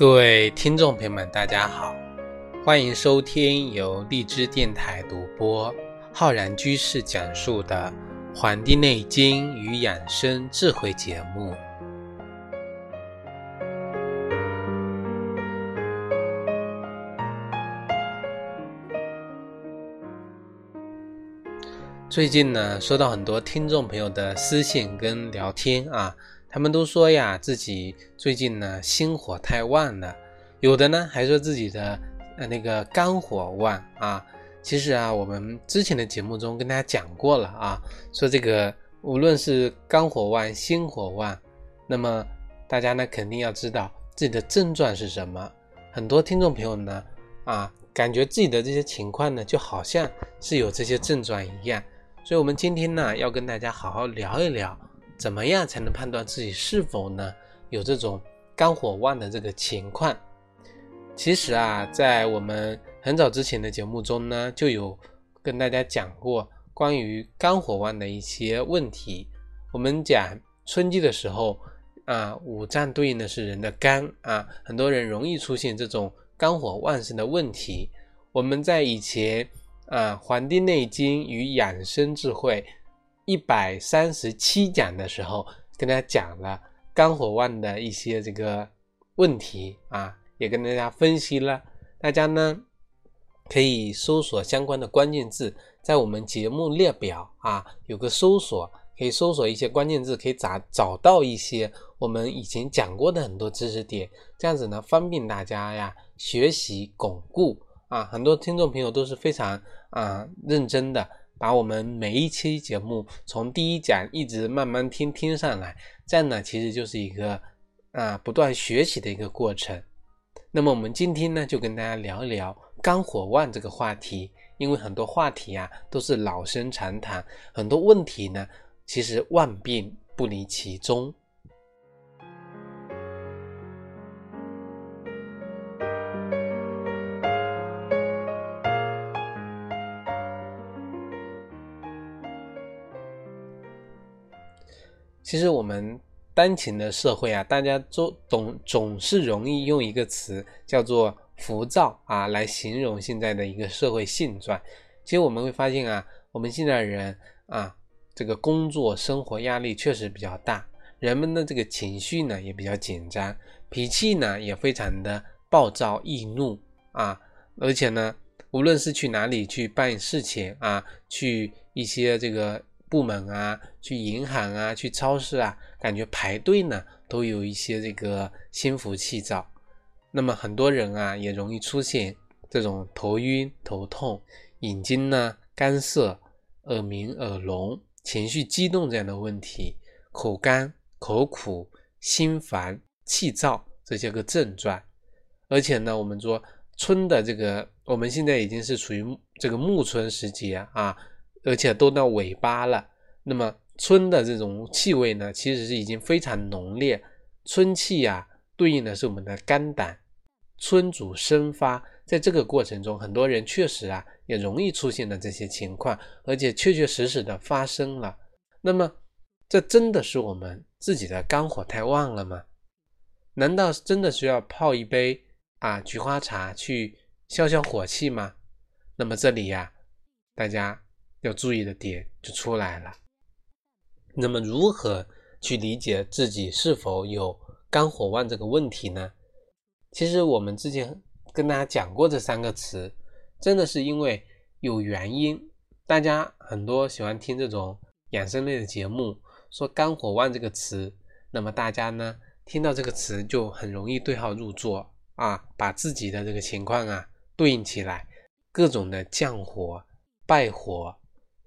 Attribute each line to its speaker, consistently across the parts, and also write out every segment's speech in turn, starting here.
Speaker 1: 各位听众朋友们，大家好，欢迎收听由荔枝电台独播、浩然居士讲述的《黄帝内经与养生智慧》节目。最近呢，收到很多听众朋友的私信跟聊天啊。他们都说呀，自己最近呢心火太旺了，有的呢还说自己的呃那个肝火旺啊。其实啊，我们之前的节目中跟大家讲过了啊，说这个无论是肝火旺、心火旺，那么大家呢肯定要知道自己的症状是什么。很多听众朋友呢啊，感觉自己的这些情况呢就好像是有这些症状一样，所以我们今天呢要跟大家好好聊一聊。怎么样才能判断自己是否呢有这种肝火旺的这个情况？其实啊，在我们很早之前的节目中呢，就有跟大家讲过关于肝火旺的一些问题。我们讲春季的时候啊，五脏对应的是人的肝啊，很多人容易出现这种肝火旺盛的问题。我们在以前啊，《黄帝内经与养生智慧》。一百三十七讲的时候，跟大家讲了肝火旺的一些这个问题啊，也跟大家分析了。大家呢可以搜索相关的关键字，在我们节目列表啊有个搜索，可以搜索一些关键字，可以找找到一些我们以前讲过的很多知识点，这样子呢方便大家呀学习巩固啊。很多听众朋友都是非常啊认真的。把我们每一期节目从第一讲一直慢慢听听上来，这样呢其实就是一个啊不断学习的一个过程。那么我们今天呢就跟大家聊一聊肝火旺这个话题，因为很多话题啊都是老生常谈，很多问题呢其实万变不离其宗。其实我们当前的社会啊，大家都总总是容易用一个词叫做浮躁啊，来形容现在的一个社会现状。其实我们会发现啊，我们现在人啊，这个工作生活压力确实比较大，人们的这个情绪呢也比较紧张，脾气呢也非常的暴躁易怒啊，而且呢，无论是去哪里去办事情啊，去一些这个。部门啊，去银行啊，去超市啊，感觉排队呢都有一些这个心浮气躁。那么很多人啊，也容易出现这种头晕、头痛、眼睛呢干涩、耳鸣、耳聋、情绪激动这样的问题，口干、口苦、心烦、气躁这些个症状。而且呢，我们说春的这个，我们现在已经是处于这个暮春时节啊。而且都到尾巴了，那么春的这种气味呢，其实是已经非常浓烈。春气呀，对应的是我们的肝胆。春主生发，在这个过程中，很多人确实啊，也容易出现了这些情况，而且确确实实的发生了。那么，这真的是我们自己的肝火太旺了吗？难道真的需要泡一杯啊菊花茶去消消火气吗？那么这里呀，大家。要注意的点就出来了。那么，如何去理解自己是否有肝火旺这个问题呢？其实我们之前跟大家讲过这三个词，真的是因为有原因。大家很多喜欢听这种养生类的节目，说肝火旺这个词，那么大家呢听到这个词就很容易对号入座啊，把自己的这个情况啊对应起来，各种的降火、败火。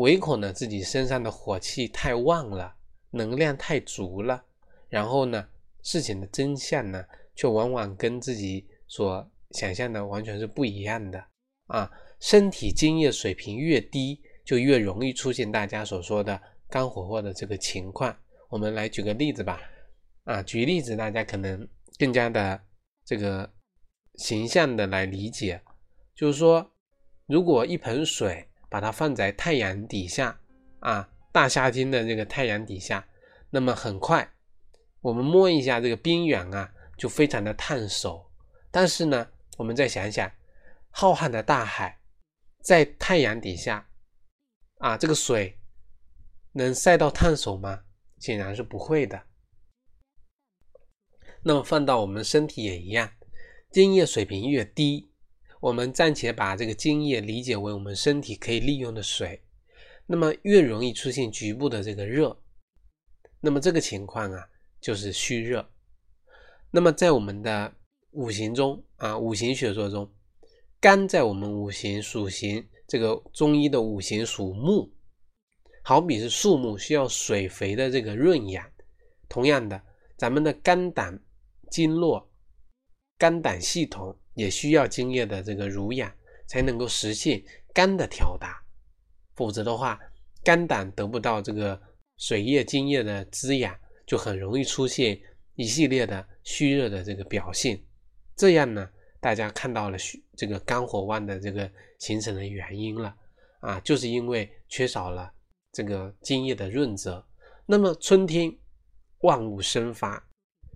Speaker 1: 唯恐呢自己身上的火气太旺了，能量太足了，然后呢事情的真相呢却往往跟自己所想象的完全是不一样的啊！身体津液水平越低，就越容易出现大家所说的肝火旺的这个情况。我们来举个例子吧，啊，举例子大家可能更加的这个形象的来理解，就是说，如果一盆水。把它放在太阳底下啊，大夏天的这个太阳底下，那么很快，我们摸一下这个边缘啊，就非常的烫手但是呢，我们再想想，浩瀚的大海，在太阳底下，啊，这个水能晒到烫手吗？显然是不会的。那么放到我们身体也一样，精液水平越低，我们暂且把这个精液理解为我们身体可以利用的水，那么越容易出现局部的这个热。那么这个情况啊，就是虚热。那么在我们的五行中啊，五行学说中，肝在我们五行属行，这个中医的五行属木，好比是树木需要水肥的这个润养。同样的，咱们的肝胆经络、肝胆系统也需要津液的这个濡养，才能够实现肝的调达。否则的话，肝胆得不到这个。水液、津液的滋养，就很容易出现一系列的虚热的这个表现。这样呢，大家看到了虚这个肝火旺的这个形成的原因了啊，就是因为缺少了这个津液的润泽。那么春天万物生发，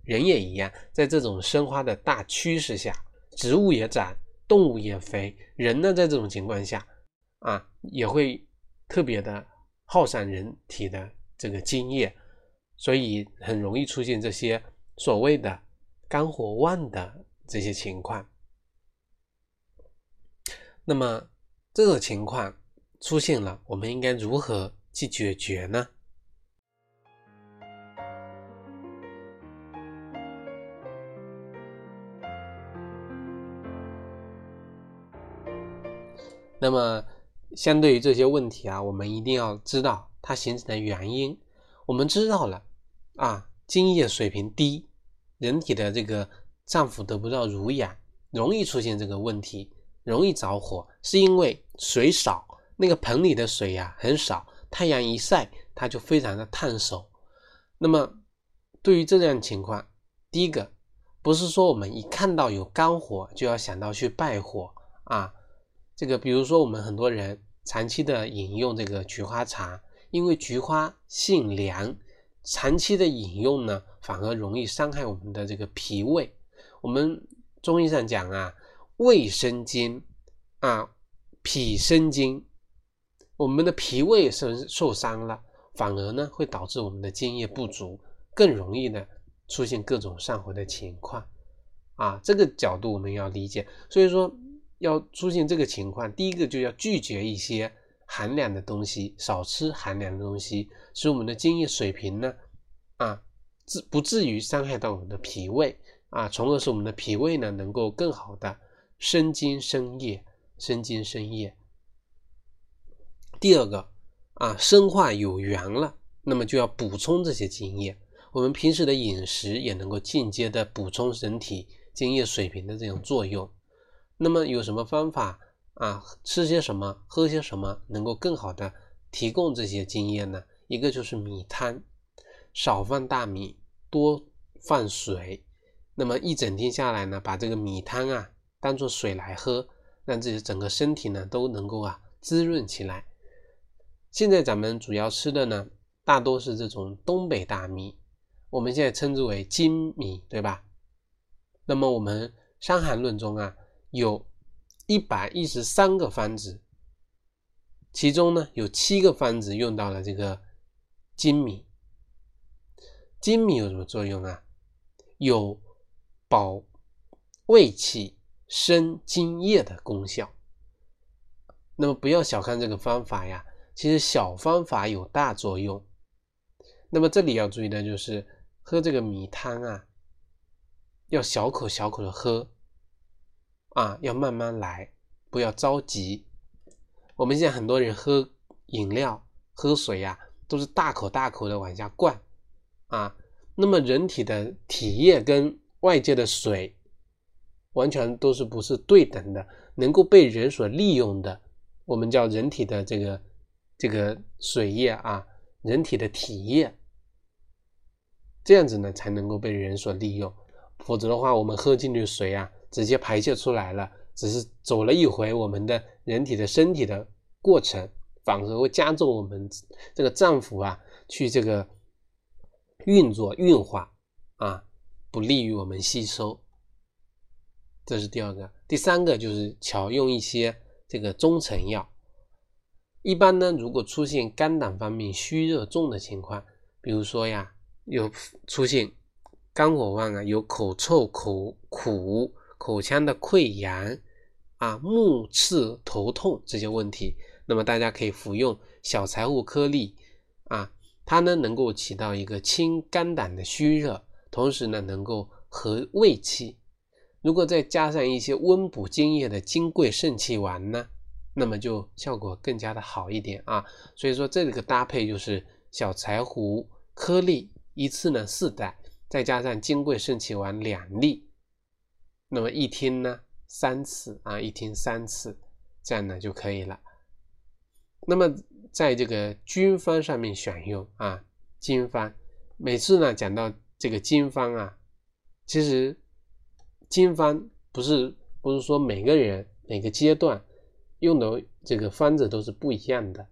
Speaker 1: 人也一样，在这种生发的大趋势下，植物也长，动物也肥，人呢，在这种情况下啊，也会特别的耗散人体的。这个津液，所以很容易出现这些所谓的肝火旺的这些情况。那么这种情况出现了，我们应该如何去解决呢？那么相对于这些问题啊，我们一定要知道。它形成的原因，我们知道了啊，津液水平低，人体的这个脏腑得不到濡养，容易出现这个问题，容易着火，是因为水少，那个盆里的水呀很少，太阳一晒，它就非常的烫手。那么对于这样情况，第一个不是说我们一看到有肝火就要想到去败火啊，这个比如说我们很多人长期的饮用这个菊花茶。因为菊花性凉，长期的饮用呢，反而容易伤害我们的这个脾胃。我们中医上讲啊，胃生津啊，脾生津，我们的脾胃受受伤了，反而呢会导致我们的津液不足，更容易呢出现各种上火的情况啊。这个角度我们要理解，所以说要出现这个情况，第一个就要拒绝一些。寒凉的东西，少吃寒凉的东西，使我们的津液水平呢，啊，至不至于伤害到我们的脾胃啊，从而使我们的脾胃呢能够更好的生津生液，生津生液。第二个啊，生化有源了，那么就要补充这些津液。我们平时的饮食也能够间接的补充人体津液水平的这种作用。那么有什么方法？啊，吃些什么，喝些什么，能够更好的提供这些津液呢？一个就是米汤，少放大米，多放水。那么一整天下来呢，把这个米汤啊当做水来喝，让自己整个身体呢都能够啊滋润起来。现在咱们主要吃的呢，大多是这种东北大米，我们现在称之为精米，对吧？那么我们《伤寒论》中啊有。一百一十三个方子，其中呢有七个方子用到了这个粳米。粳米有什么作用啊？有保胃气、生津液的功效。那么不要小看这个方法呀，其实小方法有大作用。那么这里要注意的就是喝这个米汤啊，要小口小口的喝。啊，要慢慢来，不要着急。我们现在很多人喝饮料、喝水呀，都是大口大口的往下灌啊。那么人体的体液跟外界的水完全都是不是对等的，能够被人所利用的，我们叫人体的这个这个水液啊，人体的体液，这样子呢才能够被人所利用。否则的话，我们喝进去水啊。直接排泄出来了，只是走了一回我们的人体的身体的过程，反而会加重我们这个脏腑啊去这个运作运化啊，不利于我们吸收。这是第二个。第三个就是巧用一些这个中成药。一般呢，如果出现肝胆方面虚热重的情况，比如说呀，有出现肝火旺啊，有口臭、口苦、口腔的溃疡啊、目赤、头痛这些问题，那么大家可以服用小柴胡颗粒啊，它呢能够起到一个清肝胆的虚热，同时呢能够和胃气。如果再加上一些温补津液的金匮肾气丸呢？那么就效果更加的好一点啊，所以说这个搭配就是小柴胡颗粒一次呢四袋，再加上金匮肾气丸两粒，那么一天呢三次啊，一天三次，这样呢就可以了。那么在这个军方上面选用啊，经方每次呢讲到这个经方啊，其实经方不是不是说每个人每个阶段。用的这个方子都是不一样的。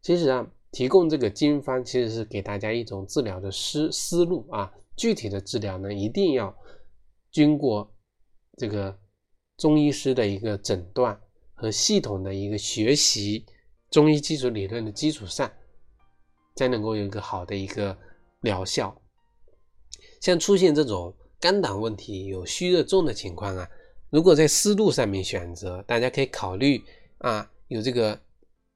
Speaker 1: 其实啊，提供这个经方其实是给大家一种治疗的思思路啊。具体的治疗呢，一定要经过这个中医师的一个诊断和系统的一个学习中医基础理论的基础上，才能够有一个好的一个疗效。像出现这种肝胆问题有虚热重的情况啊，如果在思路上面选择，大家可以考虑。啊，有这个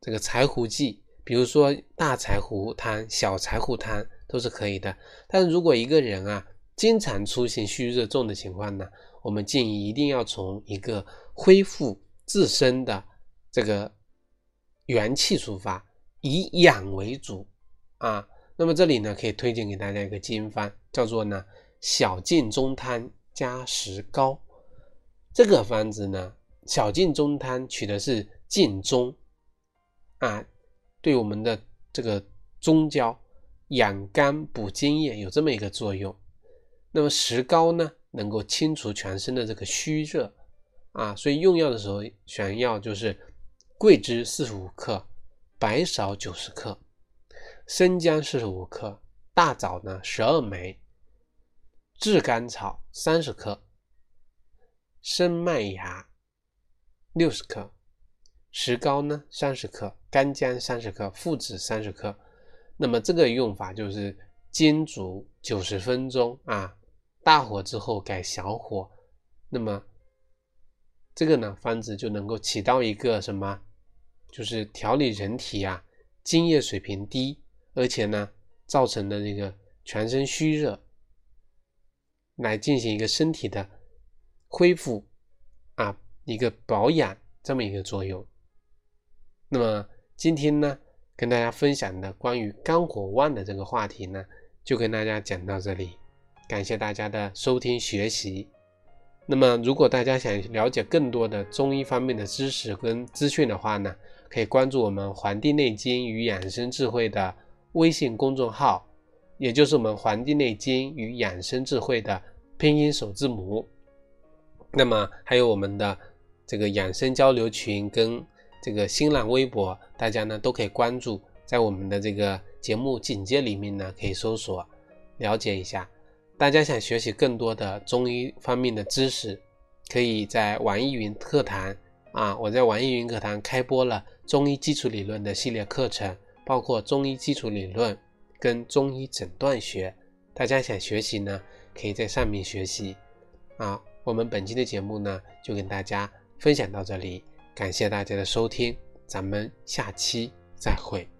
Speaker 1: 这个柴胡剂，比如说大柴胡汤、小柴胡汤都是可以的。但是如果一个人啊经常出现虚热重的情况呢，我们建议一定要从一个恢复自身的这个元气出发，以养为主啊。那么这里呢，可以推荐给大家一个经方，叫做呢小径中汤加石膏。这个方子呢。小径中汤取的是建中啊，对我们的这个中焦养肝补津液有这么一个作用。那么石膏呢，能够清除全身的这个虚热啊，所以用药的时候选药就是桂枝四十五克，白芍九十克，生姜四十五克，大枣呢十二枚，炙甘草三十克，生麦芽。六十克石膏呢，三十克干姜三十克，附子三十克。那么这个用法就是煎煮九十分钟啊，大火之后改小火。那么这个呢方子就能够起到一个什么？就是调理人体啊津液水平低，而且呢造成的这个全身虚热，来进行一个身体的恢复啊。一个保养这么一个作用。那么今天呢，跟大家分享的关于肝火旺的这个话题呢，就跟大家讲到这里。感谢大家的收听学习。那么如果大家想了解更多的中医方面的知识跟资讯的话呢，可以关注我们《黄帝内经与养生智慧》的微信公众号，也就是我们《黄帝内经与养生智慧》的拼音首字母。那么还有我们的。这个养生交流群跟这个新浪微博，大家呢都可以关注，在我们的这个节目简介里面呢可以搜索了解一下。大家想学习更多的中医方面的知识，可以在网易云课堂啊，我在网易云课堂开播了中医基础理论的系列课程，包括中医基础理论跟中医诊断学。大家想学习呢，可以在上面学习啊。我们本期的节目呢，就跟大家。分享到这里，感谢大家的收听，咱们下期再会。